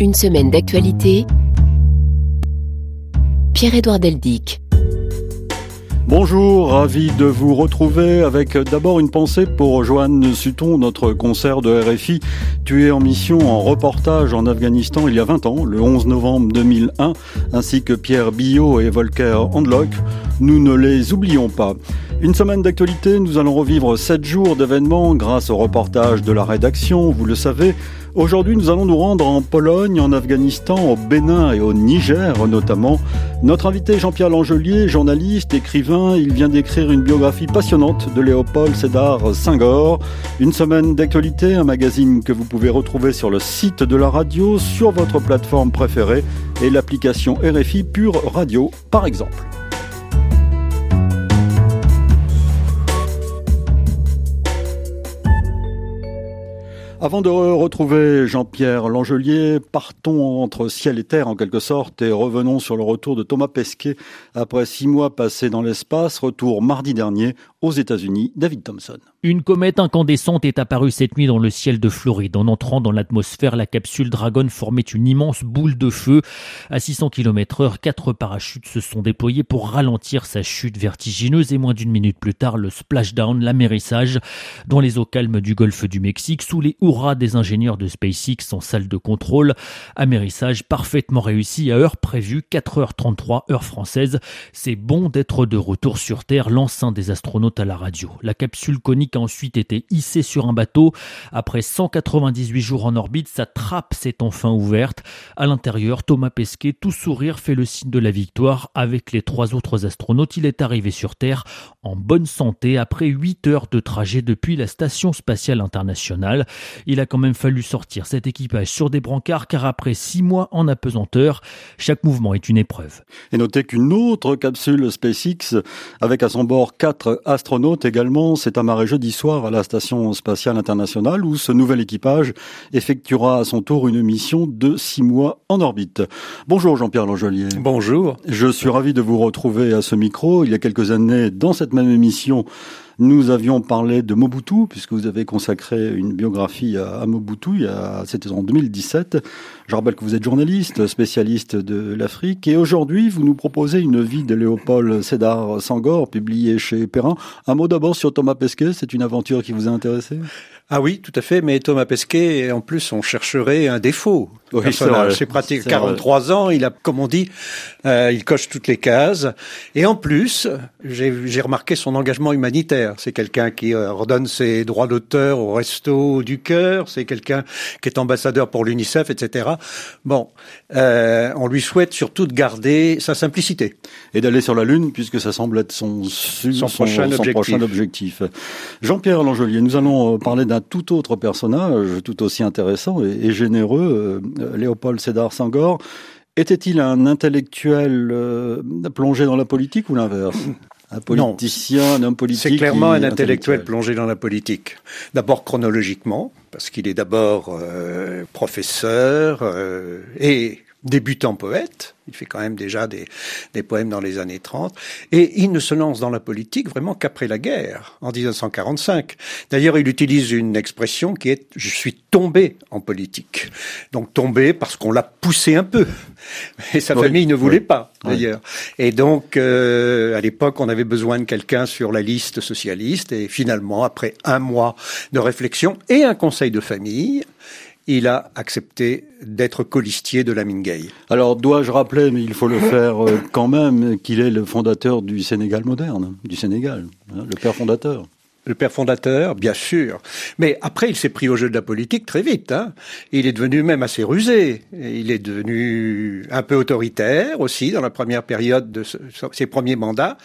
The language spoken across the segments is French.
Une semaine d'actualité. Pierre-Édouard Deldic. Bonjour, ravi de vous retrouver avec d'abord une pensée pour Joanne Sutton, notre concert de RFI, tué en mission en reportage en Afghanistan il y a 20 ans, le 11 novembre 2001, ainsi que Pierre Billot et Volker Handlock. Nous ne les oublions pas. Une semaine d'actualité, nous allons revivre sept jours d'événements grâce au reportage de la rédaction, vous le savez. Aujourd'hui, nous allons nous rendre en Pologne, en Afghanistan, au Bénin et au Niger notamment. Notre invité Jean-Pierre Langelier, journaliste, écrivain, il vient d'écrire une biographie passionnante de Léopold Sédar Senghor. Une semaine d'actualité, un magazine que vous pouvez retrouver sur le site de la radio, sur votre plateforme préférée et l'application RFI Pure Radio par exemple. Avant de retrouver Jean-Pierre Langelier, partons entre ciel et terre en quelque sorte et revenons sur le retour de Thomas Pesquet après six mois passés dans l'espace. Retour mardi dernier aux États-Unis, David Thompson. Une comète incandescente est apparue cette nuit dans le ciel de Floride. En entrant dans l'atmosphère, la capsule Dragon formait une immense boule de feu. À 600 km heure, quatre parachutes se sont déployés pour ralentir sa chute vertigineuse et moins d'une minute plus tard, le splashdown, l'amérissage, dans les eaux calmes du golfe du Mexique, sous les hurrahs des ingénieurs de SpaceX en salle de contrôle. Amérissage parfaitement réussi à heure prévue, 4h33 heure française. C'est bon d'être de retour sur Terre, lance un des astronautes à la radio. La capsule conique a ensuite été hissée sur un bateau. Après 198 jours en orbite, sa trappe s'est enfin ouverte. À l'intérieur, Thomas Pesquet, tout sourire, fait le signe de la victoire. Avec les trois autres astronautes, il est arrivé sur Terre en bonne santé après 8 heures de trajet depuis la Station spatiale internationale. Il a quand même fallu sortir cet équipage sur des brancards car après 6 mois en apesanteur, chaque mouvement est une épreuve. Et notez qu'une autre capsule SpaceX avec à son bord quatre astronaute également s'est amarré jeudi soir à la Station spatiale internationale où ce nouvel équipage effectuera à son tour une mission de six mois en orbite. Bonjour Jean-Pierre Langelier. Bonjour. Je suis ravi de vous retrouver à ce micro. Il y a quelques années, dans cette même émission, nous avions parlé de Mobutu, puisque vous avez consacré une biographie à, Mobutu, c'était en 2017. Je rappelle que vous êtes journaliste, spécialiste de l'Afrique, et aujourd'hui, vous nous proposez une vie de Léopold Sédar Sangor, publiée chez Perrin. Un mot d'abord sur Thomas Pesquet, c'est une aventure qui vous a intéressé? Ah oui, tout à fait, mais Thomas Pesquet, en plus, on chercherait un défaut. Oui, c'est pratique. 43 ans, il a, comme on dit, euh, il coche toutes les cases. Et en plus, j'ai remarqué son engagement humanitaire. C'est quelqu'un qui euh, redonne ses droits d'auteur au Resto du Cœur. C'est quelqu'un qui est ambassadeur pour l'UNICEF, etc. Bon, euh, on lui souhaite surtout de garder sa simplicité. Et d'aller sur la Lune, puisque ça semble être son, son, prochain, objectif. prochain objectif. Jean-Pierre Langelier, nous allons euh, parler d'un tout autre personnage, tout aussi intéressant et, généreux, euh, Léopold Sédar Senghor. Était-il un intellectuel euh, plongé dans la politique ou l'inverse? Un politicien, un homme politique. C'est clairement un intellectuel, plongé dans la politique. D'abord chronologiquement, parce qu'il est d'abord euh, professeur et débutant poète. Il fait quand même déjà des, des, poèmes dans les années 30. Et il ne se lance dans la politique vraiment qu'après la guerre, en 1945. D'ailleurs, il utilise une expression qui est « je suis tombé en politique ». Donc tombé parce qu'on l'a poussé un peu. Et sa famille ne voulait pas, d'ailleurs. Et donc, euh, à l'époque, on avait besoin de quelqu'un sur la liste socialiste. Et finalement, après un mois de réflexion et un conseil de famille, il a accepté d'être colistier de la Gay. Alors, dois-je rappeler, mais il faut le faire euh, quand même, qu'il est le fondateur du Sénégal moderne, du Sénégal, hein, le père fondateur le père fondateur, bien sûr. Mais après, il s'est pris au jeu de la politique très vite. Hein. Il est devenu même assez rusé. Il est devenu un peu autoritaire aussi dans la première période de ses premiers mandats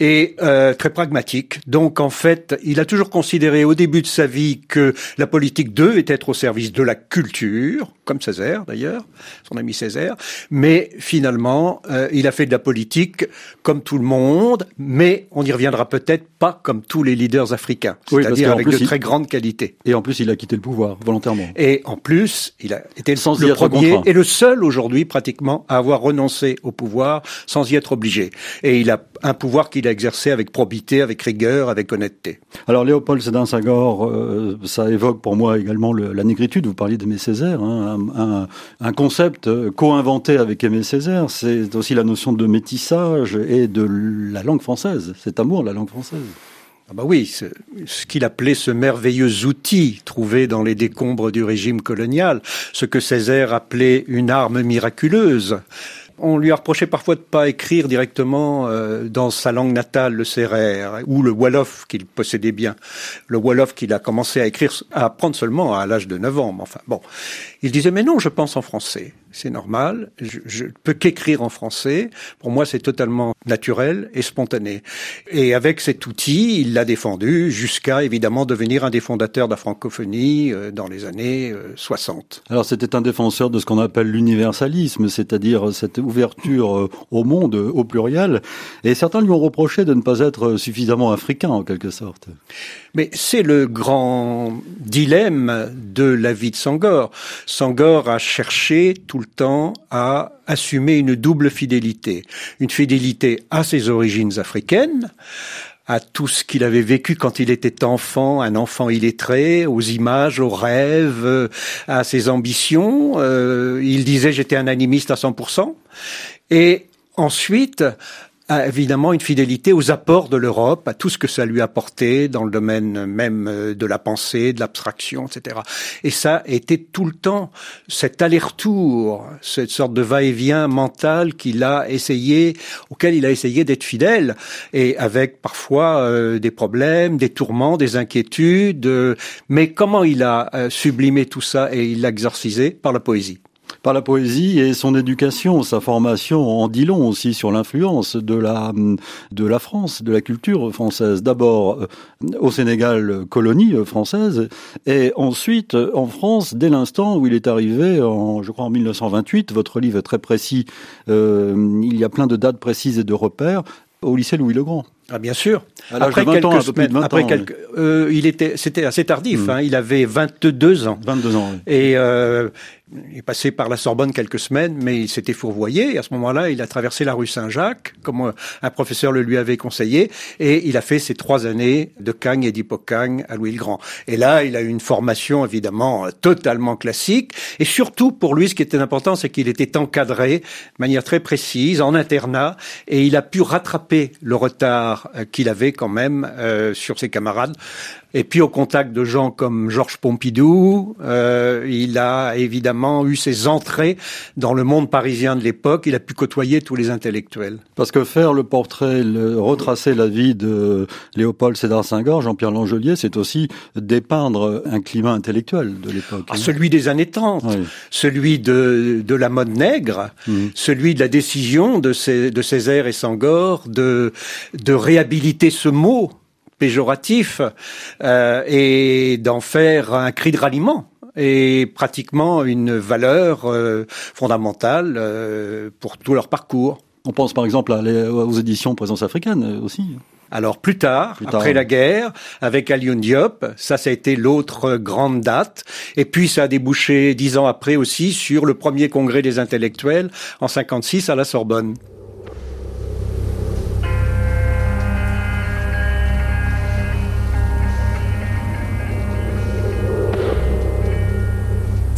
et euh, très pragmatique. Donc en fait, il a toujours considéré au début de sa vie que la politique devait être au service de la culture, comme Césaire d'ailleurs, son ami Césaire. Mais finalement, euh, il a fait de la politique comme tout le monde, mais on y reviendra peut-être pas comme tous les leaders africains, c'est-à-dire avec de très grande qualité. Et en plus, il a quitté le pouvoir volontairement. Et en plus, il a été le, premier et le seul aujourd'hui pratiquement à avoir renoncé au pouvoir sans y être obligé. Et il a un pouvoir qu'il a exercé avec probité, avec rigueur, avec honnêteté. Alors Léopold Sédin Sagor, euh, ça évoque pour moi également la négritude. Vous parliez d'Aimé Césaire, hein, un, un, concept euh, co-inventé avec Aimé Césaire. C'est aussi la notion de métissage et de la langue française, cet amour de la langue française. Ah bah oui, ce, ce qu'il appelait ce merveilleux outil trouvé dans les décombres du régime colonial, ce que Césaire appelait une arme miraculeuse. On lui a reproché parfois de pas écrire directement euh, dans sa langue natale le sérère ou le wolof qu'il possédait bien. Le wolof qu'il a commencé à écrire, à apprendre seulement à l'âge de 9 ans. Enfin bon, il disait mais non, je pense en français c'est normal. Je, ne peux qu'écrire en français. Pour moi, c'est totalement naturel et spontané. Et avec cet outil, il l'a défendu jusqu'à évidemment devenir un des fondateurs de la francophonie euh, dans les années 60. Euh, Alors c'était un défenseur de ce qu'on appelle l'universalisme, c'est-à-dire cette ouverture euh, au monde au pluriel. Et certains lui ont reproché de ne pas être suffisamment africain en quelque sorte. Mais c'est le grand dilemme de la vie de Sangor. Sangor a cherché tout le temps à assumer une double fidélité. Une fidélité à ses origines africaines, à tout ce qu'il avait vécu quand il était enfant, un enfant illettré, aux images, aux rêves, à ses ambitions. Euh, il disait j'étais un animiste à 100%. Et ensuite, évidemment une fidélité aux apports de l'Europe, à tout ce que ça lui apportait dans le domaine même euh, de la pensée, de l'abstraction, etc. Et ça était tout le temps cet aller-retour, cette sorte de va-et-vient mental qu'il a essayé, auquel il a essayé d'être fidèle, et avec parfois euh, des problèmes, des tourments, des inquiétudes. Euh, mais comment il a sublimé tout ça et il l'a exorcisé par la poésie par la poésie et son éducation, sa formation en dit long aussi sur l'influence de la de la France, de la culture française. D'abord euh, au Sénégal, colonie euh, française, et ensuite euh, en France dès l'instant où il est arrivé, en, je crois en 1928. Votre livre est très précis. il y a plein de dates précises et de repères au lycée Louis le Grand. Ah bien sûr. après quelques semaines, après quelques, euh, il était, c'était assez tardif. Mm. Hein, il avait 22 ans. 22 ans. Oui. Et euh, il est passé par la Sorbonne quelques semaines, mais il s'était fourvoyé. Et à ce moment-là, il a traversé la rue Saint-Jacques, comme euh, un professeur le lui avait conseillé, et il a fait ses trois années de Cagne et d'Hippocagne à Louis le Grand. Et là, il a eu une formation évidemment totalement classique. Et surtout, pour lui, ce qui était important, c'est qu'il était encadré de manière très précise, en internat, et il a pu rattraper le retard euh, qu'il avait quand même euh, sur ses camarades et puis au contact de gens comme Georges Pompidou, euh, il a évidemment eu ses entrées dans le monde parisien de l'époque. Il a pu côtoyer tous les intellectuels. Parce que faire le portrait, le, retracer la vie de Léopold Sédar Senghor, Jean-Pierre Langelier, c'est aussi dépeindre un climat intellectuel de l'époque. Ah, celui des années 30, celui de, de la mode nègre, mmh. celui de la décision de, de Césaire et Senghor de, de réhabiliter ce mot péjoratif euh, et d'en faire un cri de ralliement et pratiquement une valeur euh, fondamentale euh, pour tout leur parcours. On pense par exemple aux éditions Présence africaine aussi. Alors plus tard, après la guerre, avec Alioune Diop, ça, ça a été l'autre grande date. Et puis ça a débouché dix ans après aussi sur le premier congrès des intellectuels en 56 à la Sorbonne.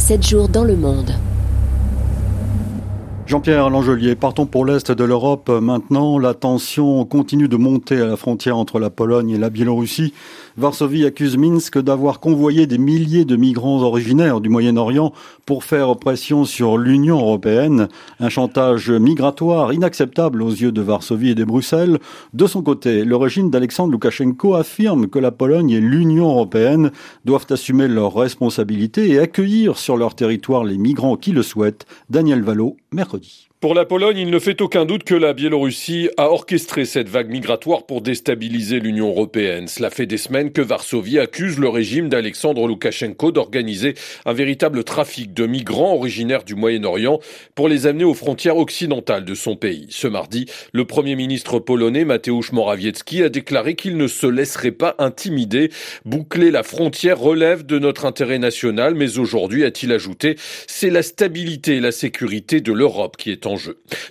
7 jours dans le monde. Jean-Pierre Langelier, partons pour l'Est de l'Europe. Maintenant, la tension continue de monter à la frontière entre la Pologne et la Biélorussie. Varsovie accuse Minsk d'avoir convoyé des milliers de migrants originaires du Moyen-Orient pour faire pression sur l'Union européenne. Un chantage migratoire inacceptable aux yeux de Varsovie et de Bruxelles. De son côté, le régime d'Alexandre Loukachenko affirme que la Pologne et l'Union européenne doivent assumer leurs responsabilités et accueillir sur leur territoire les migrants qui le souhaitent. Daniel Valo, mercredi. Pour la Pologne, il ne fait aucun doute que la Biélorussie a orchestré cette vague migratoire pour déstabiliser l'Union européenne. Cela fait des semaines que Varsovie accuse le régime d'Alexandre Loukachenko d'organiser un véritable trafic de migrants originaires du Moyen-Orient pour les amener aux frontières occidentales de son pays. Ce mardi, le premier ministre polonais Mateusz Morawiecki a déclaré qu'il ne se laisserait pas intimider. Boucler la frontière relève de notre intérêt national, mais aujourd'hui, a-t-il ajouté, c'est la stabilité et la sécurité de l'Europe qui est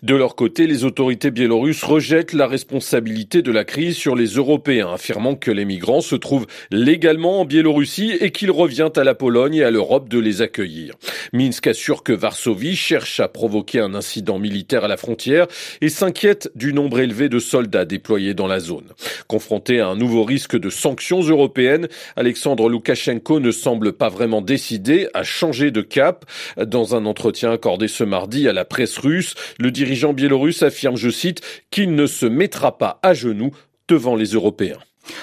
De leur côté, les autorités biélorusses rejettent la responsabilité de la crise sur les Européens, affirmant que les migrants se trouvent légalement en Biélorussie et qu'il revient à la Pologne et à l'Europe de les accueillir. Minsk assure que Varsovie cherche à provoquer un incident militaire à la frontière et s'inquiète du nombre élevé de soldats déployés dans la zone. Confronté à un nouveau risque de sanctions européennes, Alexandre Loukachenko ne semble pas vraiment décidé à changer de cap. Dans un entretien accordé ce mardi à la presse russe, le dirigeant biélorusse affirme, je cite, qu'il ne se mettra pas à genoux devant les Européens.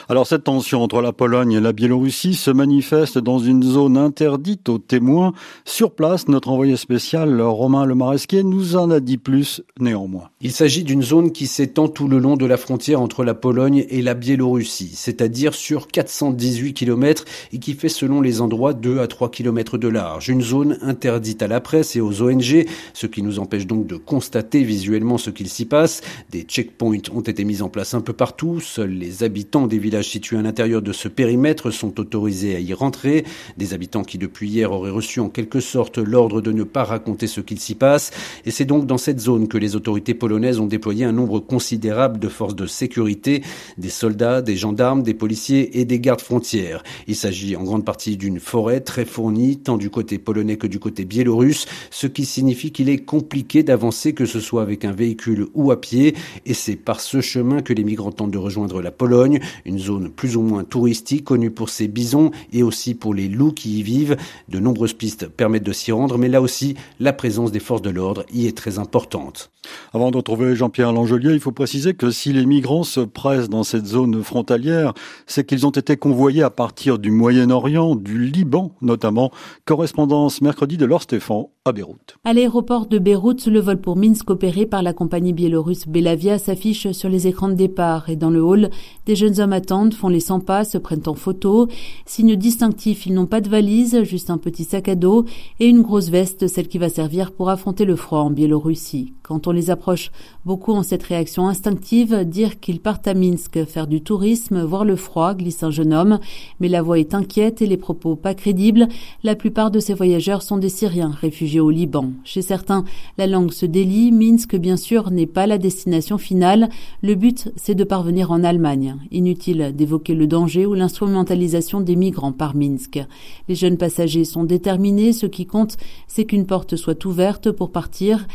Alors cette tension entre la Pologne et la Biélorussie se manifeste dans une zone interdite aux témoins. Sur place, notre envoyé spécial Romain Lemaresquier nous en a dit plus néanmoins. Il s'agit d'une zone qui s'étend tout le long de la frontière entre la Pologne et la Biélorussie, c'est-à-dire sur 418 km et qui fait selon les endroits 2 à 3 km de large. Une zone interdite à la presse et aux ONG, ce qui nous empêche donc de constater visuellement ce qu'il s'y passe. Des checkpoints ont été mis en place un peu partout, seuls les habitants villages situés à l'intérieur de ce périmètre sont autorisés à y rentrer. Des habitants qui depuis hier auraient reçu en quelque sorte l'ordre de ne pas raconter ce qu'il s'y passe. Et c'est donc dans cette zone que les autorités polonaises ont déployé un nombre considérable de forces de sécurité, des soldats, des gendarmes, des policiers et des gardes frontières. Il s'agit en grande partie d'une forêt très fournie, tant du côté polonais que du côté biélorusse, ce qui signifie qu'il est compliqué d'avancer, que ce soit avec un véhicule ou à pied. Et c'est par ce chemin que les migrants tentent de rejoindre la Pologne une zone plus ou moins touristique connue pour ses bisons et aussi pour les loups qui y vivent. De nombreuses pistes permettent de s'y rendre, mais là aussi, la présence des forces de l'ordre y est très importante. Avant de retrouver Jean-Pierre Langelier, il faut préciser que si les migrants se pressent dans cette zone frontalière, c'est qu'ils ont été convoyés à partir du Moyen-Orient, du Liban notamment. Correspondance mercredi de Laure Stéphane à Beyrouth. À l'aéroport de Beyrouth, le vol pour Minsk opéré par la compagnie biélorusse Belavia s'affiche sur les écrans de départ et dans le hall, des jeunes hommes attendent, font les 100 pas, se prennent en photo. Signe distinctif, ils n'ont pas de valise, juste un petit sac à dos et une grosse veste, celle qui va servir pour affronter le froid en Biélorussie. Quand on les approche, beaucoup ont cette réaction instinctive, dire qu'ils partent à Minsk faire du tourisme, voir le froid, glisse un jeune homme. Mais la voix est inquiète et les propos pas crédibles. La plupart de ces voyageurs sont des Syriens réfugiés au Liban. Chez certains, la langue se délie. Minsk, bien sûr, n'est pas la destination finale. Le but, c'est de parvenir en Allemagne. Inutile d'évoquer le danger ou l'instrumentalisation des migrants par Minsk. Les jeunes passagers sont déterminés. Ce qui compte, c'est qu'une porte soit ouverte pour partir.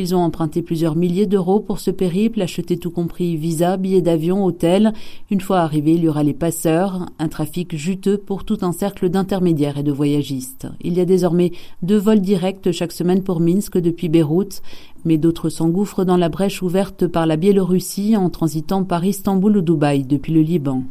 Ils ont emprunté plusieurs milliers d'euros pour ce périple, acheté tout compris visa, billets d'avion, hôtel. Une fois arrivés, il y aura les passeurs, un trafic juteux pour tout un cercle d'intermédiaires et de voyagistes. Il y a désormais deux vols directs chaque semaine pour Minsk depuis Beyrouth, mais d'autres s'engouffrent dans la brèche ouverte par la Biélorussie en transitant par Istanbul ou Dubaï depuis le Liban.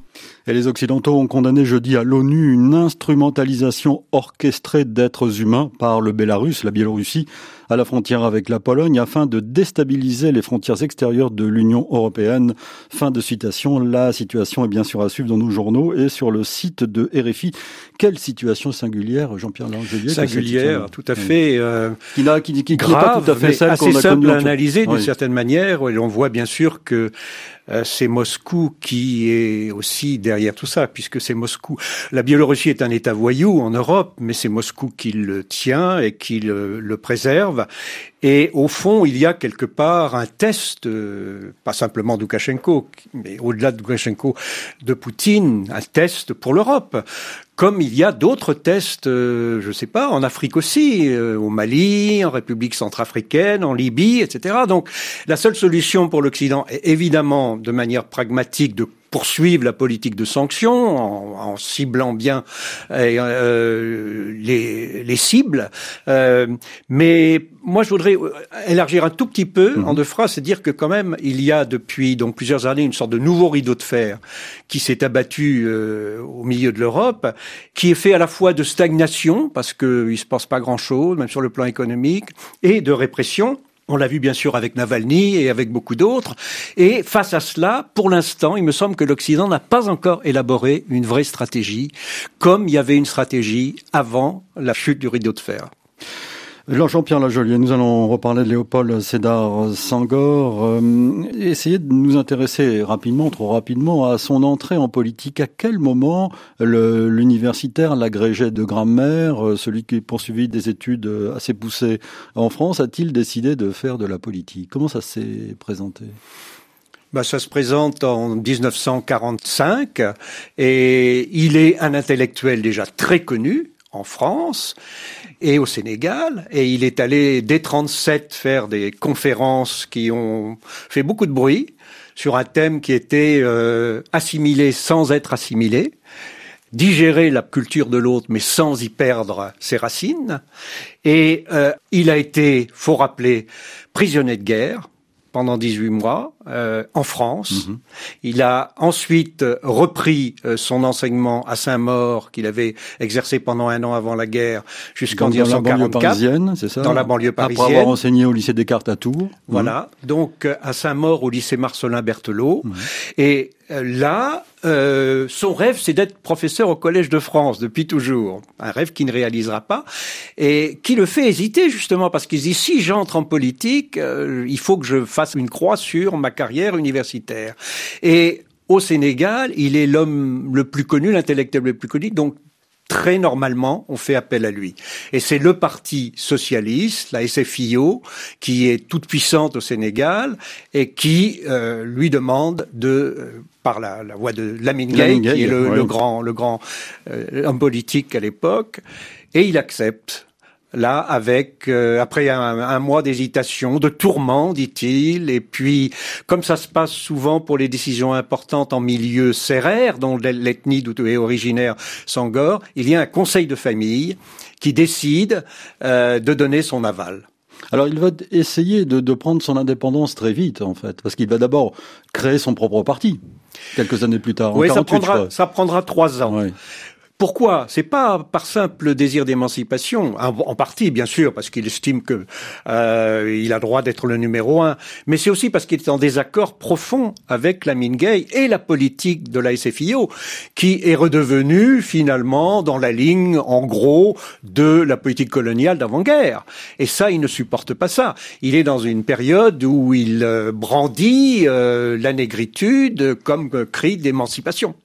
Et les Occidentaux ont condamné jeudi à l'ONU une instrumentalisation orchestrée d'êtres humains par le Bélarus, la Biélorussie, à la frontière avec la Pologne afin de déstabiliser les frontières extérieures de l'Union européenne. Fin de citation. La situation est bien sûr à suivre dans nos journaux et sur le site de RFI. Quelle situation singulière, Jean-Pierre Langelier Singulière, tout à fait. Euh, qui n'a qui, qui, grave, pas tout à fait celle assez simple à analyser d'une certaine manière. Et on voit bien sûr que c'est Moscou qui est aussi derrière tout ça, puisque c'est Moscou. La Biélorussie est un État voyou en Europe, mais c'est Moscou qui le tient et qui le, le, préserve. Et au fond, il y a quelque part un test, euh, pas simplement d'Oukachenko, mais au-delà de Loukachenko, de Poutine, un test pour l'Europe comme il y a d'autres tests, euh, je ne sais pas, en Afrique aussi, euh, au Mali, en République centrafricaine, en Libye, etc. Donc la seule solution pour l'Occident est évidemment de manière pragmatique de poursuivre la politique de sanctions en, en ciblant bien euh, les, les, cibles. Euh, mais moi, je voudrais élargir un tout petit peu en mhm. deux phrases, et dire que quand même, il y a depuis donc plusieurs années une sorte de nouveau rideau de fer qui s'est abattu euh, au milieu de l'Europe, qui est fait à la fois de stagnation parce qu'il se passe pas grand-chose, même sur le plan économique, et de répression On l'a vu bien sûr avec Navalny et avec beaucoup d'autres. Et face à cela, pour l'instant, il me semble que l'Occident n'a pas encore élaboré une vraie stratégie, comme il y avait une stratégie avant la chute du rideau de fer. Jean-Pierre Lajolier, nous allons reparler de Léopold Sédar Sangor. Euh, essayer de nous intéresser rapidement, trop rapidement, à son entrée en politique. À quel moment l'universitaire, l'agrégé de grammaire, euh, celui qui poursuivit des études assez poussées en France, a-t-il décidé de faire de la politique? Comment ça s'est présenté? Bah, ça se présente en 1945 et il est un intellectuel déjà très connu en France et au Sénégal. Et il est allé dès 37 faire des conférences qui ont fait beaucoup de bruit sur un thème qui était euh, assimilé sans être assimilé, digérer la culture de l'autre mais sans y perdre ses racines. Et euh, il a été, faut rappeler, prisonnier de guerre pendant 18 mois euh, en France. Mhm. Il a ensuite repris euh, son enseignement à Saint-Maur qu'il avait exercé pendant un an avant la guerre jusqu'en 1944. c'est ça Dans la banlieue parisienne. Après avoir enseigné au lycée Descartes à Tours. Voilà. Donc euh, à Saint-Maur au lycée Marcelin Berthelot. Mhm. Et là, euh, son rêve, c'est d'être professeur au Collège de France depuis toujours. Un rêve qu'il ne réalisera pas et qui le fait hésiter justement parce qu'il dit si j'entre en politique, il faut que je fasse une croix sur ma carrière universitaire. Et au Sénégal, il est l'homme le plus connu, l'intellectuel le plus connu, donc très normalement, on fait appel à lui. Et c'est le parti socialiste, la SFIO, qui est toute puissante au Sénégal et qui euh, lui demande de, euh, par la, voix de Lamine Gueye, qui est le, grand, le grand euh, homme politique à l'époque, et il accepte là avec euh, après un, mois d'hésitation, de tourment, dit-il, et puis comme ça se passe souvent pour les décisions importantes en milieu serrère, dont l'ethnie d'où est originaire Sangor, il y a un conseil de famille qui décide euh, de donner son aval. Alors il va essayer de, prendre son indépendance très vite en fait, parce qu'il va d'abord créer son propre parti quelques années plus tard. Oui, ça prendra, ça prendra trois ans. Pourquoi? C'est pas par simple désir d'émancipation, en partie bien sûr, parce qu'il estime que euh, il a droit d'être le numéro un, mais c'est aussi parce qu'il est en désaccord profond avec la Gay et la politique de la SFIO, qui est redevenue finalement dans la ligne, en gros, de la politique coloniale d'avant-guerre. Et ça, il ne supporte pas ça. Il est dans une période où il euh, brandit euh, la négritude comme cri d'émancipation.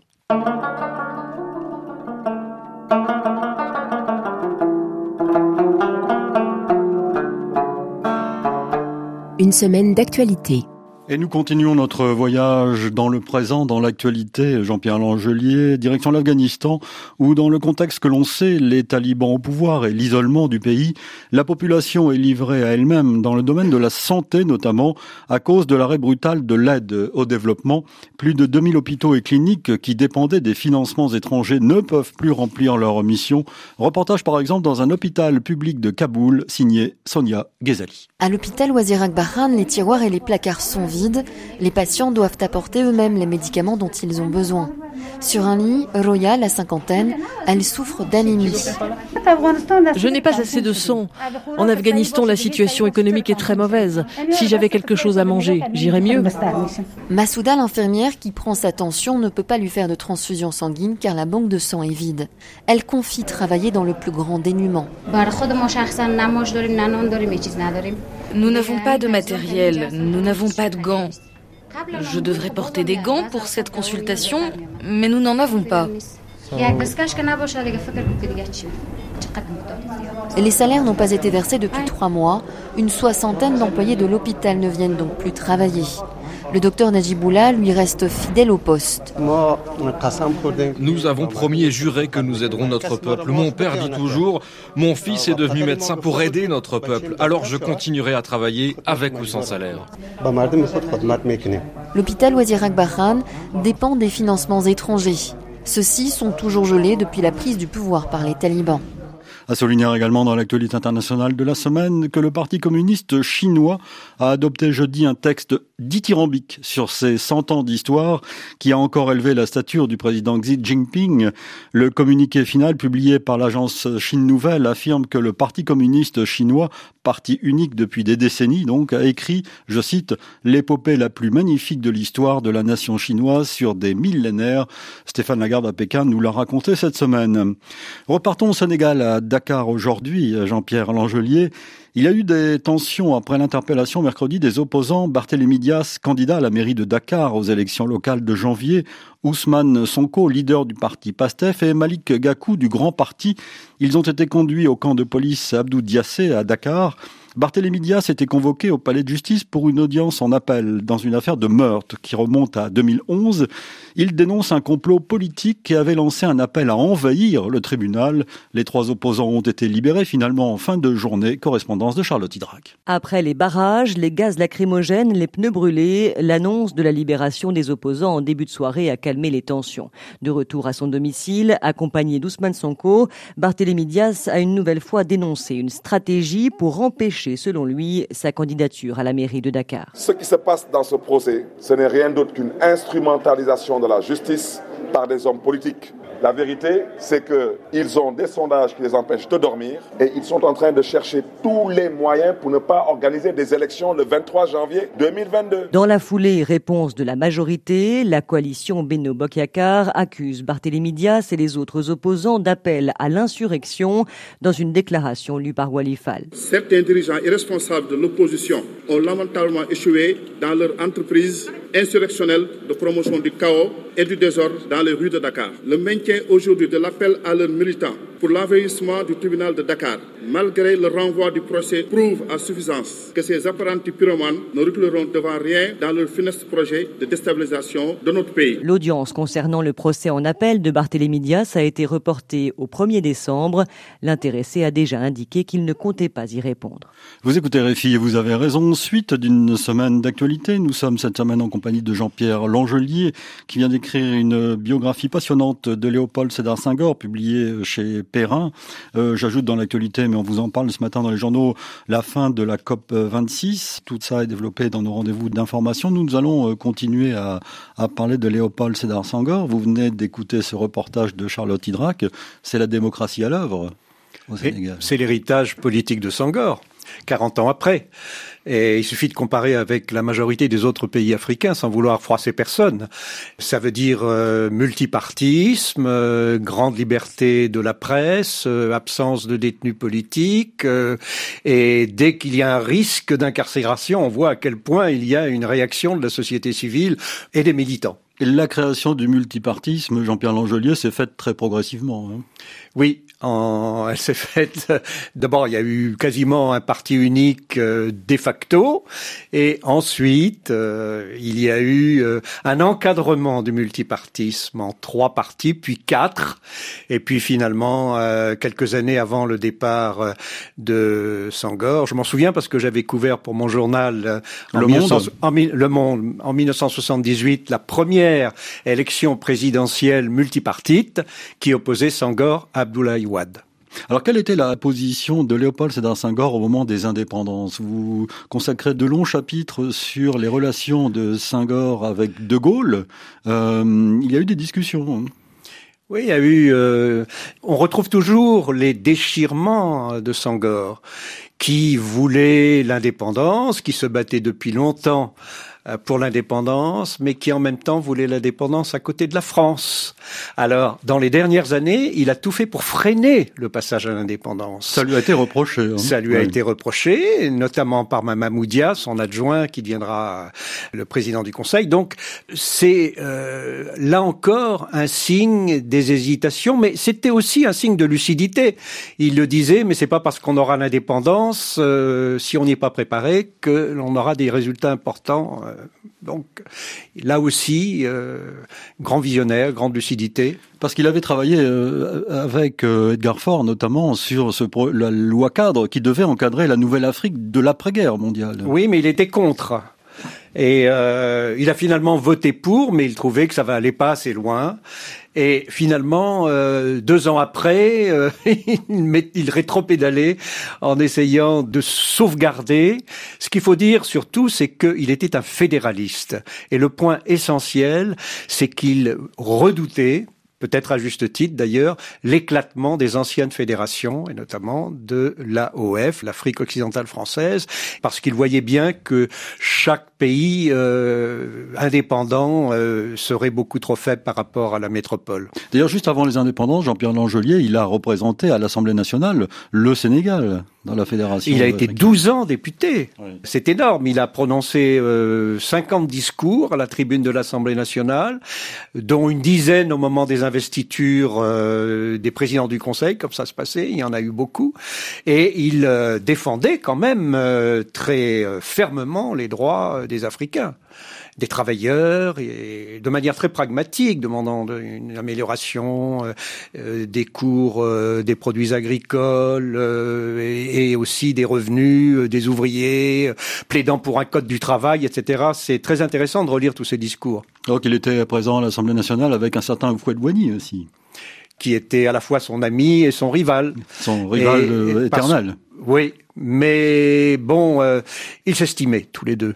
Semaine d'actualité. Et nous continuons notre voyage dans le présent, dans l'actualité, Jean-Pierre Langelier, direction l'Afghanistan, où dans le contexte que l'on sait, les talibans au pouvoir et l'isolement du pays, la population est livrée à elle-même dans le domaine de la santé notamment, à cause de l'arrêt brutal de l'aide au développement. Plus de 2000 hôpitaux et cliniques qui dépendaient des financements étrangers ne peuvent plus remplir leur mission. Reportage par exemple dans un hôpital public de Kaboul, signé Sonia Ghezali. À l'hôpital Wazirak les tiroirs et les placards sont les patients doivent apporter eux-mêmes les médicaments dont ils ont besoin. Sur un lit, Roya, la cinquantaine, elle souffre d'anémie. Je n'ai pas assez de sang. En Afghanistan, la situation économique est très mauvaise. Si j'avais quelque chose à manger, j'irais mieux. Masouda, l'infirmière qui prend sa tension, ne peut pas lui faire de transfusion sanguine car la banque de sang est vide. Elle confie travailler dans le plus grand dénuement. Nous n'avons pas de matériel, nous n'avons pas de gants. Je devrais porter des gants pour cette consultation, mais nous n'en avons pas. Les salaires n'ont pas été versés depuis trois mois. Une soixantaine d'employés de l'hôpital ne viennent donc plus travailler. Le docteur Najiboula lui reste fidèle au poste. Nous avons promis et juré que nous aiderons notre peuple. Mon père dit toujours, mon fils est devenu médecin pour aider notre peuple, alors je continuerai à travailler avec ou sans salaire. L'hôpital Wazirak Bahran dépend des financements étrangers. Ceux-ci sont toujours gelés depuis la prise du pouvoir par les talibans. À souligner également dans l'actualité internationale de la semaine que le Parti communiste chinois a adopté jeudi un texte dithyrambique sur ses 100 ans d'histoire qui a encore élevé la stature du président Xi Jinping. Le communiqué final publié par l'agence Chine Nouvelle affirme que le Parti communiste chinois, parti unique depuis des décennies donc, a écrit, je cite, l'épopée la plus magnifique de l'histoire de la nation chinoise sur des millénaires. Stéphane Lagarde à Pékin nous l'a raconté cette semaine. Repartons au Sénégal à Dakar aujourd'hui, Jean-Pierre Langelier. Il y a eu des tensions après l'interpellation mercredi des opposants Barthélémy Dias, candidat à la mairie de Dakar aux élections locales de janvier, Ousmane Sonko, leader du parti PASTEF, et Malik Gakou du Grand Parti. Ils ont été conduits au camp de police Abdou Diassé à Dakar. Barthélémy Dias était convoqué au palais de justice pour une audience en appel dans une affaire de meurtre qui remonte à 2011. Il dénonce un complot politique qui avait lancé un appel à envahir le tribunal. Les trois opposants ont été libérés finalement en fin de journée. Correspondance de Charlotte Hydrac. Après les barrages, les gaz lacrymogènes, les pneus brûlés, l'annonce de la libération des opposants en début de soirée a calmé les tensions. De retour à son domicile, accompagné d'Ousmane Sonko, Barthélémy Dias a une nouvelle fois dénoncé une stratégie pour empêcher selon lui, sa candidature à la mairie de Dakar. Ce qui se passe dans ce procès, ce n'est rien d'autre qu'une instrumentalisation de la justice par des hommes politiques la vérité, c'est qu'ils ont des sondages qui les empêchent de dormir et ils sont en train de chercher tous les moyens pour ne pas organiser des élections le 23 janvier 2022. Dans la foulée, réponse de la majorité, la coalition Beno Bokyakar accuse Barthélémy Dias et les autres opposants d'appel à l'insurrection dans une déclaration lue par Walifal. Certains dirigeants irresponsables de l'opposition ont lamentablement échoué dans leur entreprise insurrectionnelle de promotion du chaos et du désordre dans les rues de Dakar. Le maintien aujourd'hui de l'appel à leurs militants pour l'envahissement du tribunal de Dakar, malgré le renvoi du procès, prouve à suffisance que ces apprentis pyromanes ne reculeront devant rien dans leur funeste projet de déstabilisation de notre pays. L'audience concernant le procès en appel de Barthélémy Dias a été reportée au 1er décembre. L'intéressé a déjà indiqué qu'il ne comptait pas y répondre. Vous écoutez Réfi et vous avez raison. Suite d'une semaine d'actualité, nous sommes cette semaine en compagnie de Jean-Pierre Langelier qui vient d'écrire une biographie passionnante de Léopold Sédar Senghor publiée chez Perrin. Euh, J'ajoute dans l'actualité, mais on vous en parle ce matin dans les journaux, la fin de la COP 26. Tout ça est développé dans nos rendez-vous d'information. Nous, nous allons euh, continuer à, à, parler de Léopold Sédar Senghor. Vous venez d'écouter ce reportage de Charlotte Hydrac. C'est la démocratie à l'œuvre au Sénégal. C'est l'héritage politique de Senghor. 40 ans après. Et il suffit de comparer avec la majorité des autres pays africains sans vouloir froisser personne. Ça veut dire euh, multipartisme, euh, grande liberté de la presse, euh, absence de détenus politiques. Euh, et dès qu'il y a un risque d'incarcération, on voit à quel point il y a une réaction de la société civile et des militants. La création du multipartisme, Jean-Pierre Langelier, s'est faite très progressivement. Hein. Oui, en, elle s'est faite. D'abord, il y a eu quasiment un parti unique euh, de facto, et ensuite euh, il y a eu euh, un encadrement du multipartisme en trois partis, puis quatre, et puis finalement euh, quelques années avant le départ euh, de Sangor, je m'en souviens parce que j'avais couvert pour mon journal en, le, 1900, Monde. En, le Monde en 1978 la première élection présidentielle multipartite qui opposait Sangor à Abdoulaye Alors, quelle était la position de Léopold Sédar Senghor au moment des indépendances? Vous consacrez de longs chapitres sur les relations de Senghor avec De Gaulle. Euh, il y a eu des discussions. Oui, il y a eu. Euh, on retrouve toujours les déchirements de Senghor, qui voulait l'indépendance, qui se battait depuis longtemps pour l'indépendance, mais qui en même temps voulait l'indépendance à côté de la France. Alors, dans les dernières années, il a tout fait pour freiner le passage à l'indépendance. Ça lui a été reproché. Hein. Ça lui a oui. été reproché, notamment par Mamamoudia, son adjoint, qui deviendra le président du Conseil. Donc, c'est euh, là encore un signe des hésitations, mais c'était aussi un signe de lucidité. Il le disait, mais c'est pas parce qu'on aura l'indépendance, euh, si on n'y est pas préparé, que l'on aura des résultats importants. Donc là aussi, euh, grand visionnaire, grande lucidité. Parce qu'il avait travaillé euh, avec euh, Edgar Faure notamment sur ce pro la loi cadre qui devait encadrer la nouvelle Afrique de l'après-guerre mondiale. Oui, mais il était contre. Et euh, il a finalement voté pour, mais il trouvait que ça va aller pas assez loin. Et finalement, euh, deux ans après, euh, il, il rétropédalait en essayant de sauvegarder. Ce qu'il faut dire surtout, c'est qu'il était un fédéraliste. Et le point essentiel, c'est qu'il redoutait, peut-être à juste titre d'ailleurs, l'éclatement des anciennes fédérations, et notamment de l'AOF, l'Afrique occidentale française, parce qu'il voyait bien que chaque pays euh, indépendant euh, serait beaucoup trop faible par rapport à la métropole. D'ailleurs, juste avant les indépendances, Jean-Pierre Langelier, il a représenté à l'Assemblée nationale le Sénégal dans la fédération. Il a été 12 ans député. C'est énorme. Il a prononcé euh, 50 discours à la tribune de l'Assemblée nationale, dont une dizaine au moment des investitures euh, des présidents du Conseil, comme ça se passait. Il y en a eu beaucoup. Et il euh, défendait quand même euh, très fermement les droits des Africains des travailleurs et de manière très pragmatique, demandant une amélioration euh, euh, des cours euh, des produits agricoles et, aussi des revenus des ouvriers, plaidant pour un code du travail, etc. C'est très intéressant de relire tous ces discours. Donc il était présent à l'Assemblée nationale avec un certain Houphouët-Boigny aussi qui était à la fois son ami et son rival. Son rival éternel. oui, mais bon, ils s'estimaient tous les deux.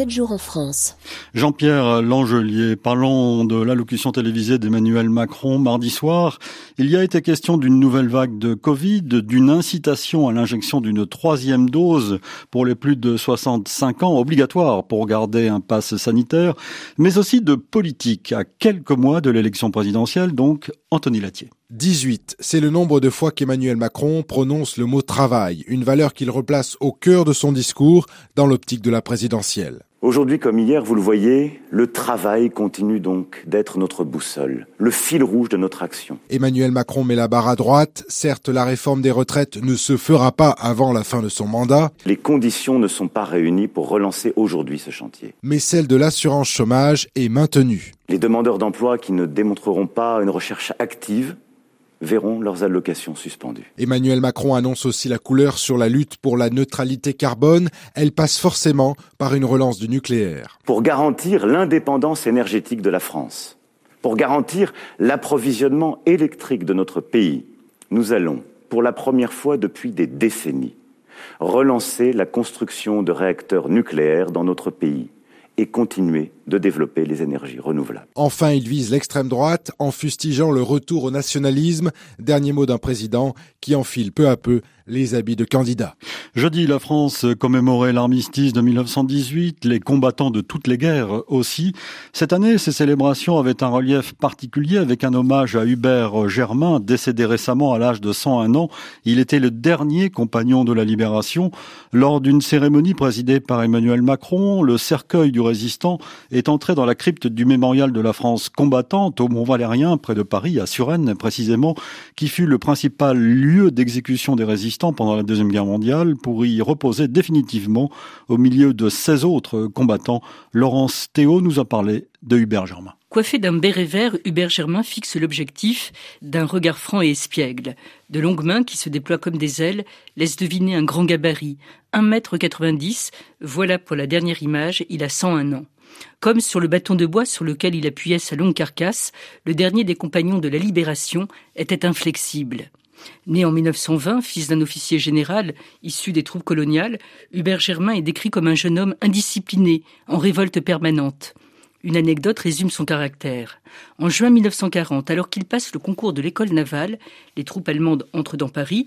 7 jours en France. Jean-Pierre Langelier, parlons de l'allocution télévisée d'Emmanuel Macron mardi soir. Il y a été question d'une nouvelle vague de Covid, d'une incitation à l'injection d'une troisième dose pour les plus de 65 ans, obligatoire pour garder un passe sanitaire, mais aussi de politique à quelques mois de l'élection présidentielle, donc Anthony Latier. 18, c'est le nombre de fois qu'Emmanuel Macron prononce le mot travail, une valeur qu'il replace au cœur de son discours dans l'optique de la présidentielle. Aujourd'hui comme hier, vous le voyez, le travail continue donc d'être notre boussole, le fil rouge de notre action. Emmanuel Macron met la barre à droite. Certes, la réforme des retraites ne se fera pas avant la fin de son mandat. Les conditions ne sont pas réunies pour relancer aujourd'hui ce chantier. Mais celle de l'assurance chômage est maintenue. Les demandeurs d'emploi qui ne démontreront pas une recherche active verront leurs allocations suspendues. Emmanuel Macron annonce aussi la couleur sur la lutte pour la neutralité carbone. Elle passe forcément par une relance du nucléaire. Pour garantir l'indépendance énergétique de la France, pour garantir l'approvisionnement électrique de notre pays, nous allons, pour la première fois depuis des décennies, relancer la construction de réacteurs nucléaires dans notre pays et continuer de développer les énergies renouvelables. Enfin, il vise l'extrême droite en fustigeant le retour au nationalisme, dernier mot d'un président qui enfile peu à peu les habits de candidat. Jeudi, la France commémorait l'armistice de 1918, les combattants de toutes les guerres aussi. Cette année, ces célébrations avaient un relief particulier avec un hommage à Hubert Germain, décédé récemment à l'âge de 101 ans. Il était le dernier compagnon de la libération. Lors d'une cérémonie présidée par Emmanuel Macron, le cercueil du résistant est entré dans la crypte du mémorial de la France combattante au Mont-Valérien, près de Paris, à Suresnes précisément, qui fut le principal lieu d'exécution des résistants pendant la Deuxième Guerre mondiale, pour y reposer définitivement au milieu de 16 autres combattants. Laurence Théo nous a parlé de Hubert Germain. Coiffé d'un béret vert, Hubert Germain fixe l'objectif d'un regard franc et espiègle. De longues mains qui se déploient comme des ailes laissent deviner un grand gabarit. 1 mètre 90, voilà pour la dernière image, il a 101 ans. Comme sur le bâton de bois sur lequel il appuyait sa longue carcasse, le dernier des compagnons de la Libération était inflexible. Né en 1920, fils d'un officier général issu des troupes coloniales, Hubert Germain est décrit comme un jeune homme indiscipliné, en révolte permanente. Une anecdote résume son caractère. En juin 1940, alors qu'il passe le concours de l'école navale, les troupes allemandes entrent dans Paris,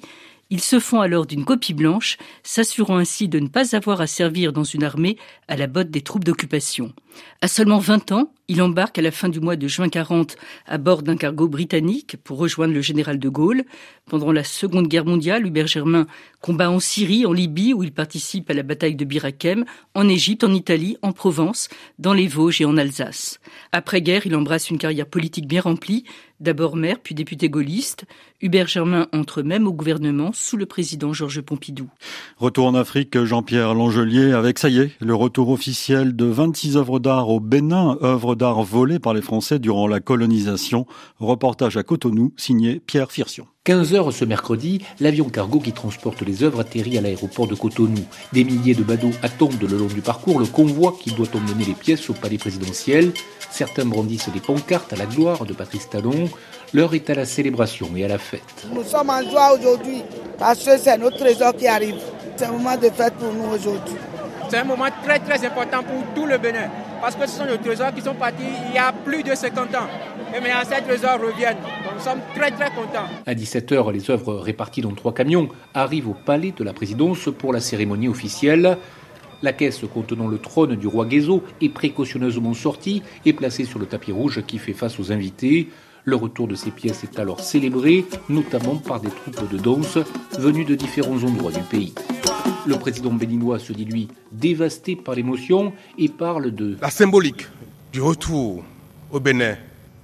ils se font alors d'une copie blanche, s'assurant ainsi de ne pas avoir à servir dans une armée à la botte des troupes d'occupation. À seulement 20 ans, il embarque à la fin du mois de juin 40 à bord d'un cargo britannique pour rejoindre le général de Gaulle. Pendant la Seconde Guerre mondiale, Hubert Germain combat en Syrie, en Libye, où il participe à la bataille de Bir en Égypte, en Italie, en Provence, dans les Vosges et en Alsace. Après-guerre, il embrasse une carrière politique bien remplie, D'abord maire, puis député gaulliste, Hubert Germain entre même au gouvernement sous le président Georges Pompidou. Retour en Afrique, Jean-Pierre Langelier, avec ça y est, le retour officiel de 26 œuvres d'art au Bénin, œuvres d'art volées par les Français durant la colonisation. Reportage à Cotonou, signé Pierre Firsion. 15 heures ce mercredi, l'avion cargo qui transporte les œuvres atterrit à l'aéroport de Cotonou. Des milliers de badauds attendent le long du parcours le convoi qui doit emmener les pièces au palais présidentiel. Certains brandissent des pancartes à la gloire de Patrice Talon. L'heure est à la célébration et à la fête. Nous sommes en joie aujourd'hui parce que c'est notre trésor qui arrive. C'est un moment de fête pour nous aujourd'hui. C'est un moment très très important pour tout le Bénin parce que ce sont les trésors qui sont partis il y a plus de 50 ans. Et maintenant, ces trésors reviennent. Nous sommes très très contents. À 17h, les œuvres réparties dans trois camions arrivent au palais de la présidence pour la cérémonie officielle. La caisse contenant le trône du roi Guézo est précautionneusement sortie et placée sur le tapis rouge qui fait face aux invités. Le retour de ces pièces est alors célébré, notamment par des troupes de danse venues de différents endroits du pays. Le président béninois se dit, lui, dévasté par l'émotion et parle de la symbolique du retour au Bénin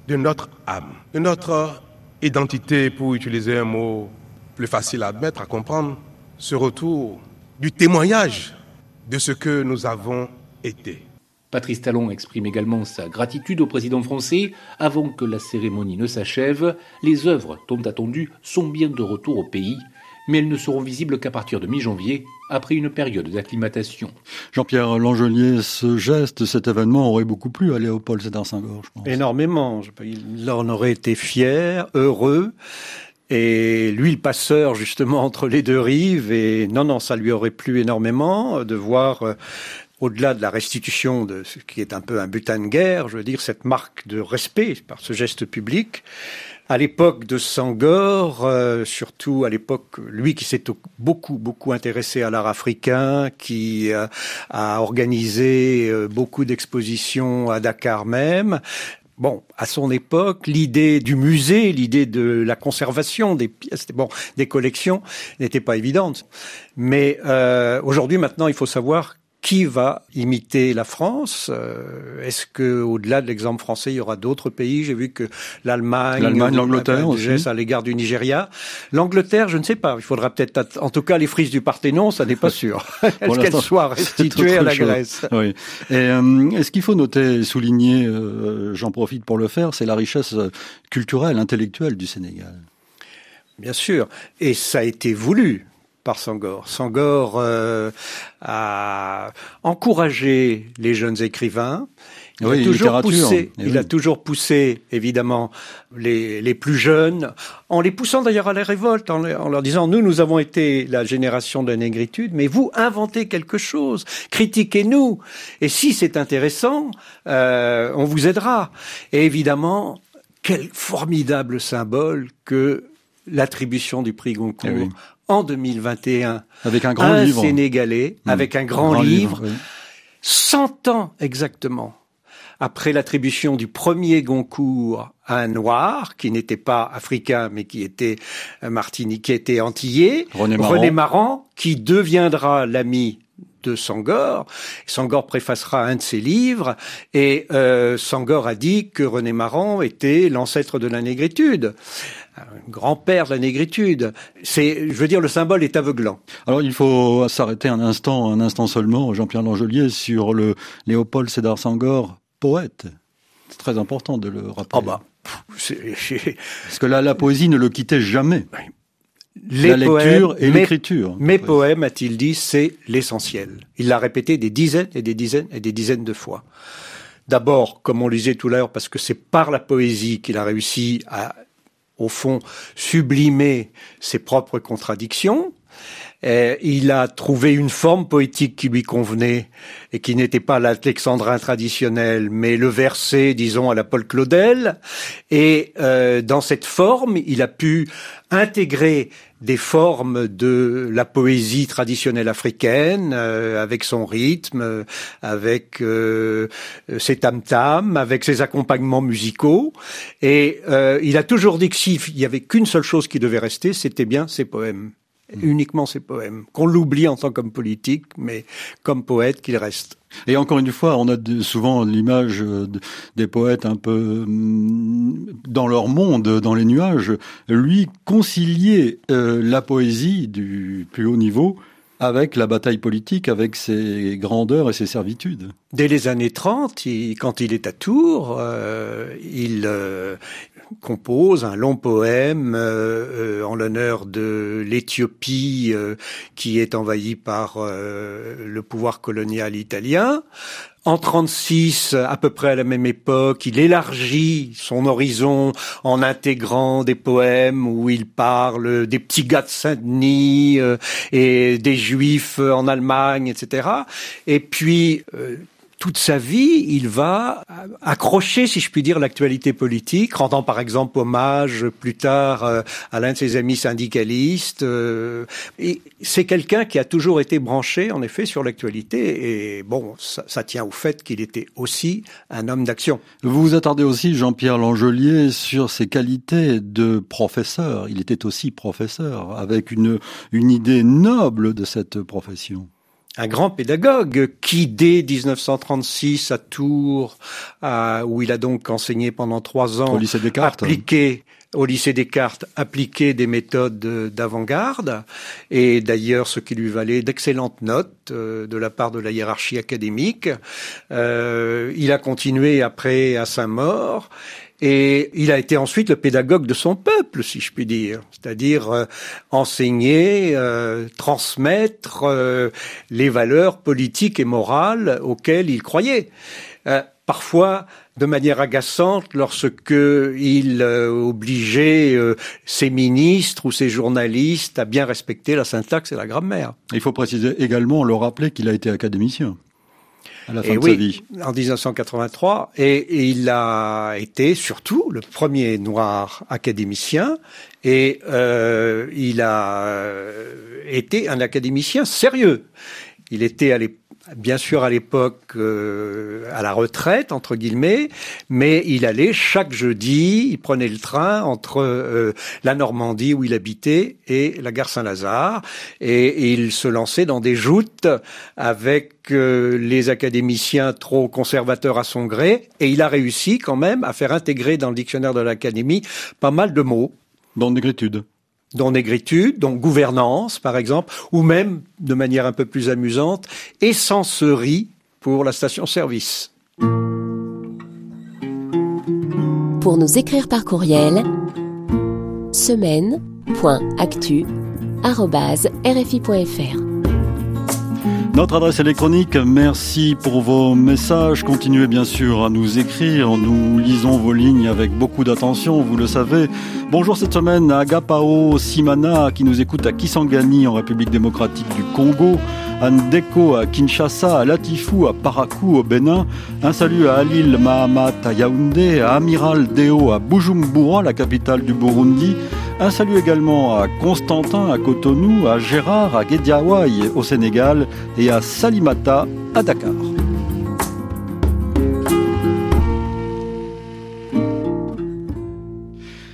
de notre âme, de notre identité, pour utiliser un mot plus facile à admettre, à comprendre, ce retour du témoignage de ce que nous avons été. Patrice Talon exprime également sa gratitude au président français. Avant que la cérémonie ne s'achève, les œuvres tant attendues sont bien de retour au pays mais elles ne seront visibles qu'à partir de mi-janvier, après une période d'acclimatation. Jean-Pierre Langelier, ce geste, cet événement aurait beaucoup plu à Léopold Sédar Senghor, je pense. Énormément. Il en aurait été fier, heureux. Et lui, le passeur justement entre les deux rives, et non, non, ça lui aurait plu énormément de voir euh, au-delà de la restitution de ce qui est un peu un butin de guerre, je veux dire, cette marque de respect par ce geste public, à l'époque de Sangor, euh, surtout à l'époque, lui qui s'est beaucoup beaucoup intéressé à l'art africain, qui euh, a organisé euh, beaucoup d'expositions à Dakar même. Bon, à son époque, l'idée du musée, l'idée de la conservation des pièces, bon, des collections, n'était pas évidente. Mais aujourd'hui, maintenant, il faut savoir qui va imiter la France euh, Est-ce que, au-delà de l'exemple français, il y aura d'autres pays? J'ai vu que l'Allemagne, l'Allemagne, l'Angleterre aussi, à l'égard du Nigeria. L'Angleterre, je ne sais pas. Il faudra peut-être, en tout cas, les frises du Parthénon, ça n'est pas sûr. est-ce qu'elles soient restituées à la Grèce? Oui. Et euh, est-ce qu'il faut noter, et souligner, euh, j'en profite pour le faire, c'est la richesse culturelle, intellectuelle du Sénégal. Bien sûr, et ça a été voulu par Sangor. Sangor euh, a encouragé les jeunes écrivains. Il, a toujours poussé, eh il a toujours poussé, évidemment, les, les plus jeunes, en les poussant d'ailleurs à la révolte, en, leur disant, nous, nous avons été la génération de la négritude, mais vous, inventez quelque chose, critiquez-nous, et si c'est intéressant, euh, on vous aidera. Et évidemment, quel formidable symbole que l'attribution du prix Goncourt eh en 2021 avec un grand livre. Sénégalais mmh. avec un grand, livre, 100 ans exactement après l'attribution du premier Goncourt à un noir qui n'était pas africain mais qui était euh, martiniquais, qui était antillais, René René qui deviendra l'ami de Sangor. Sangor préfacera un de ses livres et euh, Sangor a dit que René Maran était l'ancêtre de la négritude, grand-père de la négritude. C'est, je veux dire, le symbole est aveuglant. Alors il faut s'arrêter un instant, un instant seulement, Jean-Pierre Langelier, sur le Léopold Sédar Sangor, poète. C'est très important de le rappeler. Oh bah, Parce que là, la poésie ne le quittait jamais la lecture et l'écriture. Mes poèmes, a-t-il dit, c'est l'essentiel. Il l'a répété des dizaines et des dizaines et des dizaines de fois. D'abord, comme on le disait tout à l'heure, parce que c'est par la poésie qu'il a réussi à, au fond, sublimer ses propres contradictions. Euh, il a trouvé une forme poétique qui lui convenait et qui n'était pas l'alexandrin traditionnel, mais le verset, disons, à la Paul Claudel. Et euh, dans cette forme, il a pu intégrer des formes de la poésie traditionnelle africaine, euh, avec son rythme, avec ses tam-tams, avec ses accompagnements musicaux. Et il a toujours dit que s'il y avait qu'une seule chose qui devait rester, c'était bien ses poèmes. Uniquement ses poèmes. Qu'on l'oublie en tant qu'homme politique, mais comme poète qu'il reste. Et encore une fois, on a souvent l'image des poètes un peu mm, dans leur monde, dans les nuages. Lui concilier euh, la poésie du plus haut niveau avec la bataille politique, avec ses grandeurs et ses servitudes. Dès les années 30, quand il est à Tours, euh, il euh, compose un long poème euh, en l'honneur de l'Éthiopie qui est envahie par le pouvoir colonial italien. En 36, à peu près à la même époque, il élargit son horizon en intégrant des poèmes où il parle des petits gars de Saint-Denis euh, et des juifs en Allemagne, etc. Et puis, euh, toute sa vie, il va accrocher, si je puis dire, l'actualité politique, rendant par exemple hommage plus tard euh, à l'un de ses amis syndicalistes. Euh, c'est quelqu'un qui a toujours été branché, en effet, sur l'actualité. Et bon, ça, ça, tient au fait qu'il était aussi un homme d'action. Vous vous attardez aussi, Jean-Pierre Langelier, sur ses qualités de professeur. Il était aussi professeur, avec une, une idée noble de cette profession un grand pédagogue qui, dès 1936 à Tours, où il a donc enseigné pendant trois ans, au lycée Descartes, appliqué au lycée Descartes, appliqué des méthodes d'avant-garde, et d'ailleurs ce qui lui valait d'excellentes notes euh, de la part de la hiérarchie académique. Euh, il a continué après à sa mort, et il a été ensuite le pédagogue de son peuple, si je puis dire, c'est-à-dire euh, enseigner, euh, transmettre euh, les valeurs politiques et morales auxquelles il croyait. parfois de manière agaçante lorsque il obligeait ses ministres ou ses journalistes à bien respecter la syntaxe et la grammaire. Il faut préciser également, le rappeler qu'il a été académicien et oui, En 1983, et, il a été surtout le premier noir académicien, et euh, il a euh, été un académicien sérieux. Il était à l'époque bien sûr à l'époque euh, à la retraite entre guillemets, mais il allait chaque jeudi, il prenait le train entre euh, la Normandie où il habitait et la gare Saint-Lazare et, il se lançait dans des joutes avec euh, les académiciens trop conservateurs à son gré et il a réussi quand même à faire intégrer dans le dictionnaire de l'académie pas mal de mots. Dans négritude dont négritude, donc gouvernance par exemple, ou même, de manière un peu plus amusante, essencerie pour la station-service. Pour nous écrire par courriel, semaine.actu.rfi.fr notre adresse électronique, merci pour vos messages. Continuez bien sûr à nous écrire. Nous lisons vos lignes avec beaucoup d'attention, vous le savez. Bonjour cette semaine à Agapao Simana qui nous écoute à Kisangani en République démocratique du Congo, à Ndeko à Kinshasa, à Latifou à Parakou au Bénin. Un salut à Alil Mahamat à Yaoundé, à Amiral Deo à Bujumbura, la capitale du Burundi. Un salut également à Constantin à Cotonou, à Gérard à Guédiawaye au Sénégal et à Salimata à Dakar.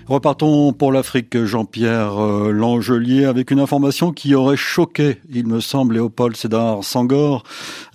Repartons pour l'Afrique, Jean-Pierre euh, Langelier, avec une information qui aurait choqué, il me semble, Léopold Sédar Sangor,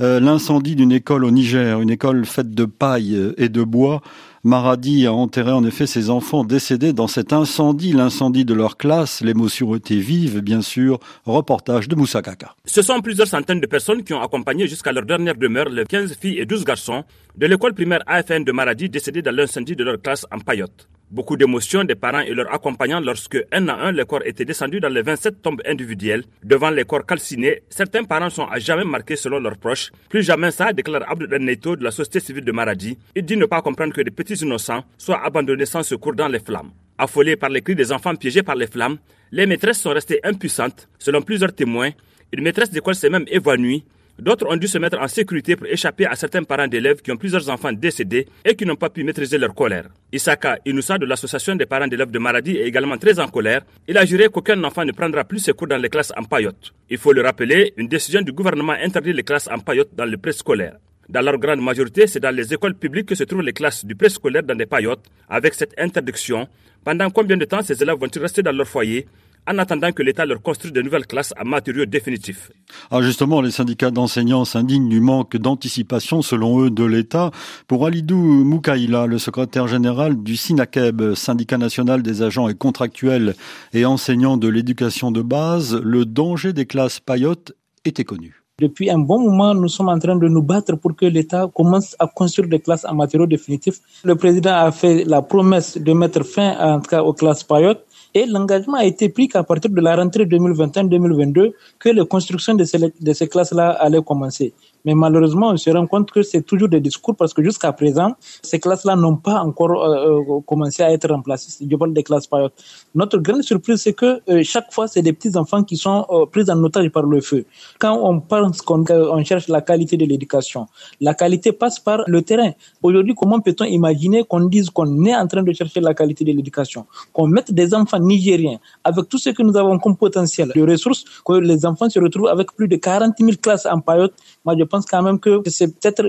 euh, l'incendie d'une école au Niger, une école faite de paille et de bois. Maradi a enterré en effet ses enfants décédés dans cet incendie, l'incendie de leur classe. L'émotion était vive, bien sûr. Reportage de Moussa Kaka. Ce sont plusieurs centaines de personnes qui ont accompagné jusqu'à leur dernière demeure les 15 filles et 12 garçons de l'école primaire AFN de Maradi décédés dans l'incendie de leur classe en Payotte. Beaucoup d'émotions des parents et leurs accompagnants lorsque, un à un, les corps étaient descendus dans les 27 tombes individuelles. Devant les corps calcinés, certains parents sont à jamais marqués selon leurs proches. Plus jamais ça, déclare Abdou Neto de la société civile de Maradi. Il dit ne pas comprendre que des petits innocents soient abandonnés sans secours dans les flammes. Affolés par les cris des enfants piégés par les flammes, les maîtresses sont restées impuissantes. Selon plusieurs témoins, une maîtresse d'école s'est même évanouie D'autres ont dû se mettre en sécurité pour échapper à certains parents d'élèves qui ont plusieurs enfants décédés et qui n'ont pas pu maîtriser leur colère. Isaka Inoussa de l'association des parents d'élèves de Maradi est également très en colère. Il a juré qu'aucun enfant ne prendra plus ses cours dans les classes en paillotte. Il faut le rappeler, une décision du gouvernement interdit les classes en paillotte dans le préscolaire. Dans leur grande majorité, c'est dans les écoles publiques que se trouvent les classes du préscolaire dans des paillotes. Avec cette interdiction, pendant combien de temps ces élèves vont-ils rester dans leur foyer? En attendant que l'État leur construise de nouvelles classes à matériaux définitifs. Ah justement, les syndicats d'enseignants s'indignent du manque d'anticipation, selon eux, de l'État. Pour Alidou Moukaïla, le secrétaire général du SINAKEB, syndicat national des agents et contractuels et enseignants de l'éducation de base, le danger des classes payotes était connu. Depuis un bon moment, nous sommes en train de nous battre pour que l'État commence à construire des classes en matériaux définitifs. Le président a fait la promesse de mettre fin, en tout cas, aux classes payotes. Et l'engagement a été pris qu'à partir de la rentrée 2021-2022, que les constructions de ces, classes-là allaient commencer. Mais malheureusement, on se rend compte que c'est toujours des discours parce que jusqu'à présent, ces classes-là n'ont pas encore euh, euh, commencé à être remplacées. Je parle des classes payotes. Notre grande surprise, c'est que euh, chaque fois, c'est des petits enfants qui sont pris en otage par le feu. Quand on pense qu'on on cherche la qualité de l'éducation, la qualité passe par le terrain. Aujourd'hui, comment peut-on imaginer qu'on dise qu'on est en train de chercher la qualité de l'éducation, qu'on mette des enfants nigériens avec tout ce que nous avons comme potentiel de ressources, que les enfants se retrouvent avec plus de 40 000 classes en payotte. Moi, pense quand même que c'est peut-être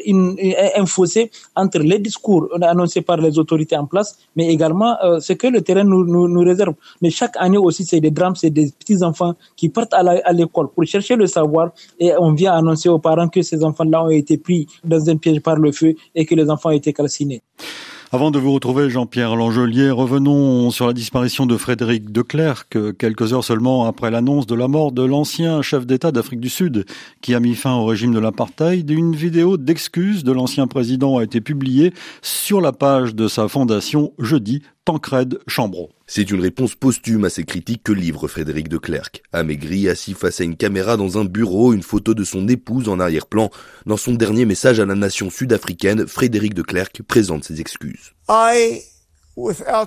un fossé entre les discours annoncés par les autorités en place, mais également euh, ce que le terrain nous, nous, nous, réserve. Mais chaque année aussi, c'est des drames, c'est des petits-enfants qui partent à l'école pour chercher le savoir et on vient annoncer aux parents que ces enfants-là ont été pris dans un piège par le feu et que les enfants ont été calcinés. Avant de vous retrouver, Jean-Pierre Langelier, revenons sur la disparition de Frédéric de Klerk, quelques heures seulement après l'annonce de la mort de l'ancien chef d'État d'Afrique du Sud, qui a mis fin au régime de l'apartheid. Une vidéo d'excuses de l'ancien président a été publiée sur la page de sa fondation jeudi Tancred Chambron. C'est une réponse posthume à ces critiques que livre Frédéric de Klerk. Amaigri, assis face à une caméra dans un bureau, une photo de son épouse en arrière-plan. Dans son dernier message à la nation sud-africaine, Frédéric de Klerk présente ses excuses.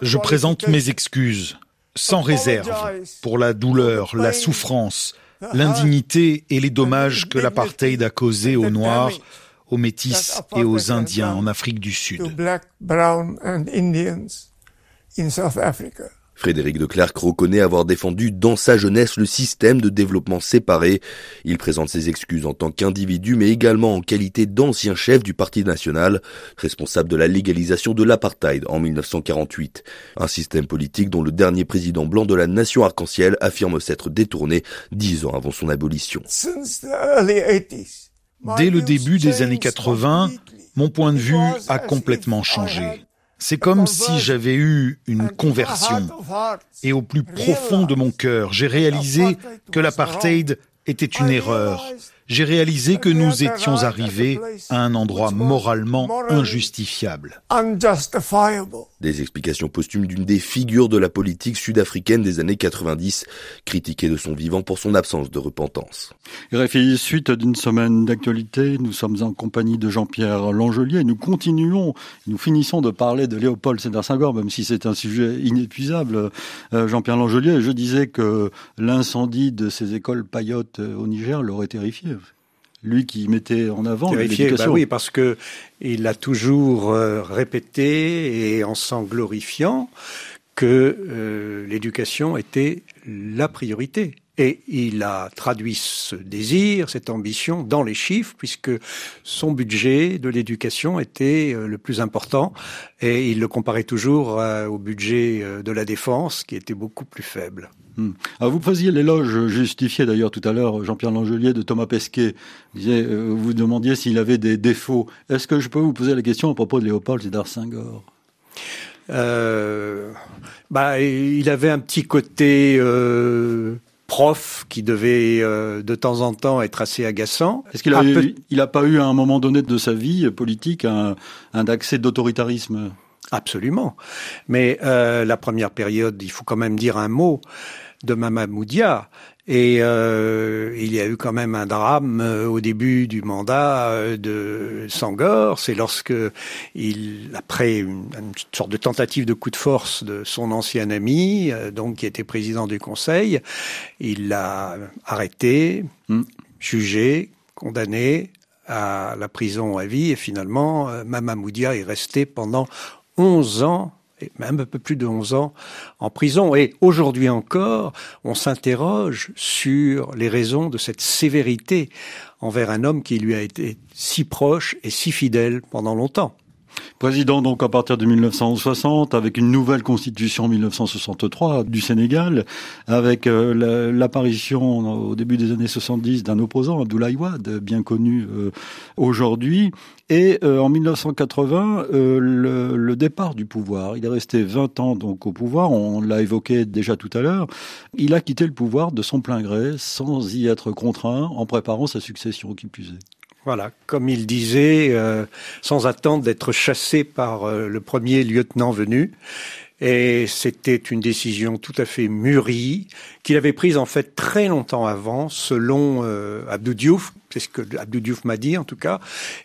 Je présente mes excuses, sans réserve, pour la douleur, la souffrance, l'indignité et les dommages que l'apartheid a causés aux Noirs, aux Métis et aux Indiens en Afrique du Sud. Frédéric de Klerk reconnaît avoir défendu dans sa jeunesse le système de développement séparé. Il présente ses excuses en tant qu'individu mais également en qualité d'ancien chef du Parti national, responsable de la légalisation de l'apartheid en 1948. Un système politique dont le dernier président blanc de la nation arc-en-ciel affirme s'être détourné dix ans avant son abolition. Dès le début des années 80, mon point de vue a complètement changé. C'est comme si j'avais eu une conversion. Et au plus profond de mon cœur, j'ai réalisé que l'apartheid était une erreur j'ai réalisé que nous étions arrivés à un endroit moralement injustifiable. Des explications posthumes d'une des figures de la politique sud-africaine des années 90, critiquée de son vivant pour son absence de repentance. RFI, suite d'une semaine d'actualité, nous sommes en compagnie de Jean-Pierre Langelier. Nous continuons, nous finissons de parler de Léopold Sédar Senghor, même si c'est un sujet inépuisable. Euh, Jean-Pierre Langelier, je disais que l'incendie de ces écoles payotes euh, au Niger l'aurait terrifié lui qui mettait en avant l'éducation. Bah oui, parce que il a toujours euh, répété et en s'en glorifiant que euh, l'éducation était la priorité. Et il a traduit ce désir, cette ambition dans les chiffres, puisque son budget de l'éducation était euh, le plus important, et il le comparait toujours au budget de la défense, qui était beaucoup plus faible. Hmm. vous faisiez l'éloge justifié d'ailleurs tout à l'heure, Jean-Pierre Langelier, de Thomas Pesquet. Vous, euh, vous demandiez s'il avait des défauts. Est-ce que je peux vous poser la question à propos de Léopold Sédar Senghor? Euh, bah, Il avait un petit côté euh, prof qui devait euh, de temps en temps être assez agaçant. Est-ce qu'il n'a pas eu à un moment donné de sa vie politique un, un accès d'autoritarisme? Absolument. Mais euh, la première période, il faut quand même dire un mot de Mamamoudia. Et euh, il y a eu quand même un drame euh, au début du mandat euh, de Sangor. C'est lorsque il, après une, sorte de tentative de coup de force de son ancien ami, donc qui était président du Conseil, il l'a arrêté, hmm. jugé, condamné à la prison à vie. Et finalement, Mamamoudia est resté pendant 11 ans et même un peu plus de 11 ans en prison. Et aujourd'hui encore, on s'interroge sur les raisons de cette sévérité envers un homme qui lui a été si proche et si fidèle pendant longtemps. Président donc à partir de 1960 avec une nouvelle constitution en 1963 du Sénégal, avec euh, l'apparition au début des années 70 d'un opposant, Abdoulaye Wade, bien connu euh, aujourd'hui, et euh, en 1980 le, le, départ du pouvoir. Il est resté 20 ans donc au pouvoir, on l'a évoqué déjà tout à l'heure. Il a quitté le pouvoir de son plein gré, sans y être contraint, en préparant sa succession qui plus est. Voilà, comme il disait, euh, sans attendre d'être chassé par euh, le premier lieutenant venu. Et c'était une décision tout à fait mûrie, qu'il avait prise en fait très longtemps avant, selon euh, Abdou Diouf, c'est ce que Abdou Diouf m'a dit en tout cas,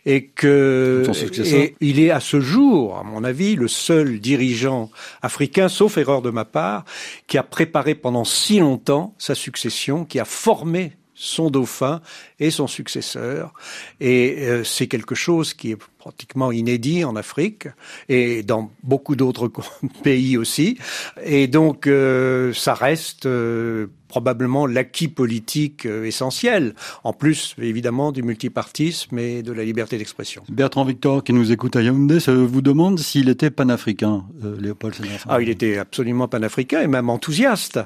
et que et il est à ce jour, à mon avis, le seul dirigeant africain, sauf erreur de ma part, qui a préparé pendant si longtemps sa succession, qui a formé son dauphin et son successeur. Et euh, c'est quelque chose qui est pratiquement inédit en Afrique et dans beaucoup d'autres pays aussi. Et donc, euh, ça reste euh, probablement l'acquis politique essentiel, en plus évidemment du multipartisme et de la liberté d'expression. Bertrand Victor, qui nous écoute à Yaoundé, vous demande s'il était panafricain, Léopold Sédar Ah, il était absolument panafricain et même enthousiaste.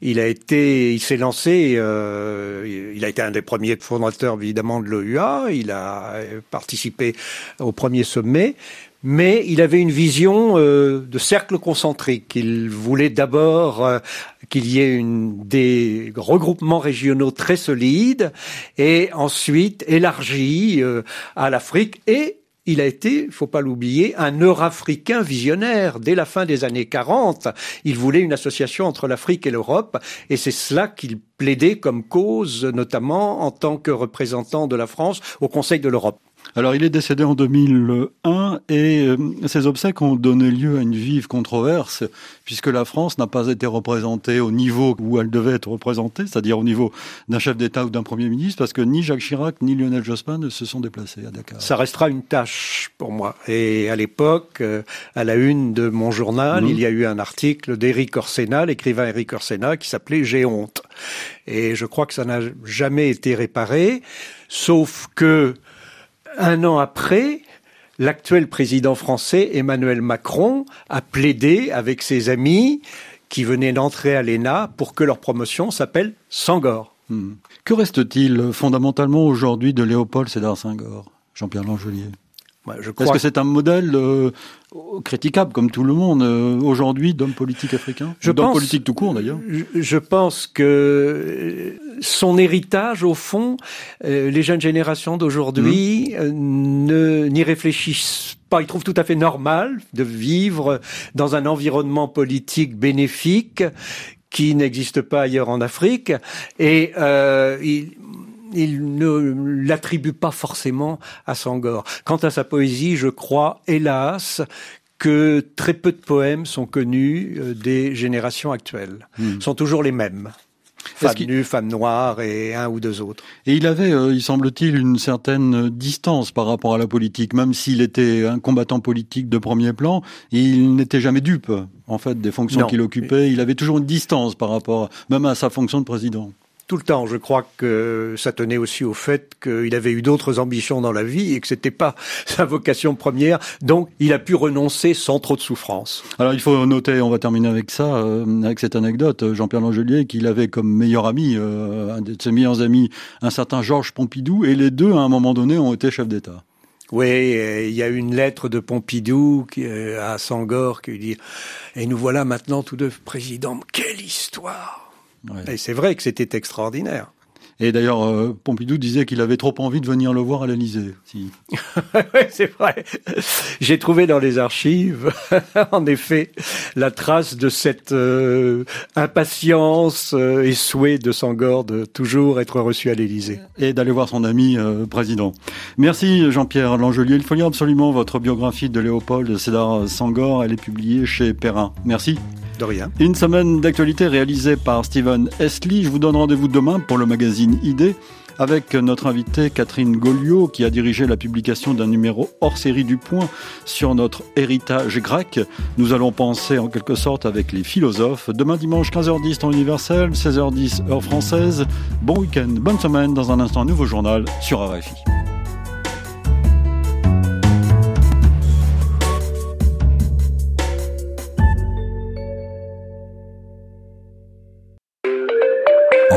Il a été, il s'est lancé, il a été un des premiers fondateurs évidemment de l'OUA, il a participé au premier sommet, mais il avait une vision euh, de cercle concentrique. Il voulait d'abord euh, qu'il y ait une, des regroupements régionaux très solides et ensuite élargi euh, à l'Afrique et il a été, faut pas l'oublier, un Eurafricain visionnaire. Dès la fin des années 40, il voulait une association entre l'Afrique et l'Europe, et c'est cela qu'il plaidait comme cause, notamment en tant que représentant de la France au Conseil de l'Europe. Alors, il est décédé en 2001 et euh, ses obsèques ont donné lieu à une vive controverse puisque la France n'a pas été représentée au niveau où elle devait être représentée, c'est-à-dire au niveau d'un chef d'État ou d'un Premier ministre, parce que ni Jacques Chirac ni Lionel Jospin ne se sont déplacés à Dakar. Ça restera une tâche pour moi. Et à l'époque, euh, à la une de mon journal, il y a eu un article d'Éric Orsena, l'écrivain Éric Orsena, qui s'appelait J'ai honte. Et je crois que ça n'a jamais été réparé, sauf que un an après, l'actuel président français Emmanuel Macron a plaidé avec ses amis qui venaient d'entrer à l'ENA pour que leur promotion s'appelle Sangor. Hmm. Que reste-t-il fondamentalement aujourd'hui de Léopold Sédar Senghor, Jean-Pierre Langelier? Est-ce que c'est un modèle euh, critiquable, comme tout le monde, euh, aujourd'hui, d'homme politique africain D'homme politique tout court, d'ailleurs je, pense que son héritage, au fond, euh, les jeunes générations d'aujourd'hui mmh. ne n'y réfléchissent pas. Ils trouvent tout à fait normal de vivre dans un environnement politique bénéfique qui n'existe pas ailleurs en Afrique. Et euh, il, il ne l'attribue pas forcément à Sangor. Quant à sa poésie, je crois, hélas, que très peu de poèmes sont connus euh, des générations actuelles. Hmm. sont toujours les mêmes. Femmes nues, femmes noires et un ou deux autres. Et il avait, euh, il semble-t-il, une certaine distance par rapport à la politique, même s'il était un combattant politique de premier plan, il n'était jamais dupe, en fait, des fonctions qu'il occupait. Il avait toujours une distance par rapport, même à sa fonction de président tout le temps. Je crois que ça tenait aussi au fait qu'il avait eu d'autres ambitions dans la vie et que c'était pas sa vocation première. Donc, il a pu renoncer sans trop de souffrance. Alors, il faut noter, on va terminer avec ça, euh, avec cette anecdote, Jean-Pierre Langelier, qu'il avait comme meilleur ami, euh, un de ses meilleurs amis, un certain Georges Pompidou, et les deux, à un moment donné, ont été chefs d'État. Oui, il y a une lettre de Pompidou euh, à Sangor qui dit « Et nous voilà maintenant tous deux présidents. Quelle histoire !» Et c'est vrai que c'était extraordinaire. Et d'ailleurs, euh, Pompidou disait qu'il avait trop envie de venir le voir à l'Elysée. Si. c'est vrai. J'ai trouvé dans les archives, en effet, la trace de cette euh, impatience euh, et souhait de Sangor de toujours être reçu à l'Elysée. Et d'aller voir son ami président. Merci Jean-Pierre Langelier. Il faut lire absolument votre biographie de Léopold Sédar Sangor. Elle est publiée chez Perrin. Merci. Une semaine d'actualité réalisée par Steven Estley. Je vous donne rendez-vous demain pour le magazine ID avec notre invitée Catherine Goliot qui a dirigé la publication d'un numéro hors série du Point sur notre héritage grec. Nous allons penser en quelque sorte avec les philosophes. Demain dimanche 15h10 temps universel, 16h10 heure française. Bon week-end, bonne semaine. Dans un instant, nouveau journal sur RFI.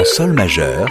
Sol majeur,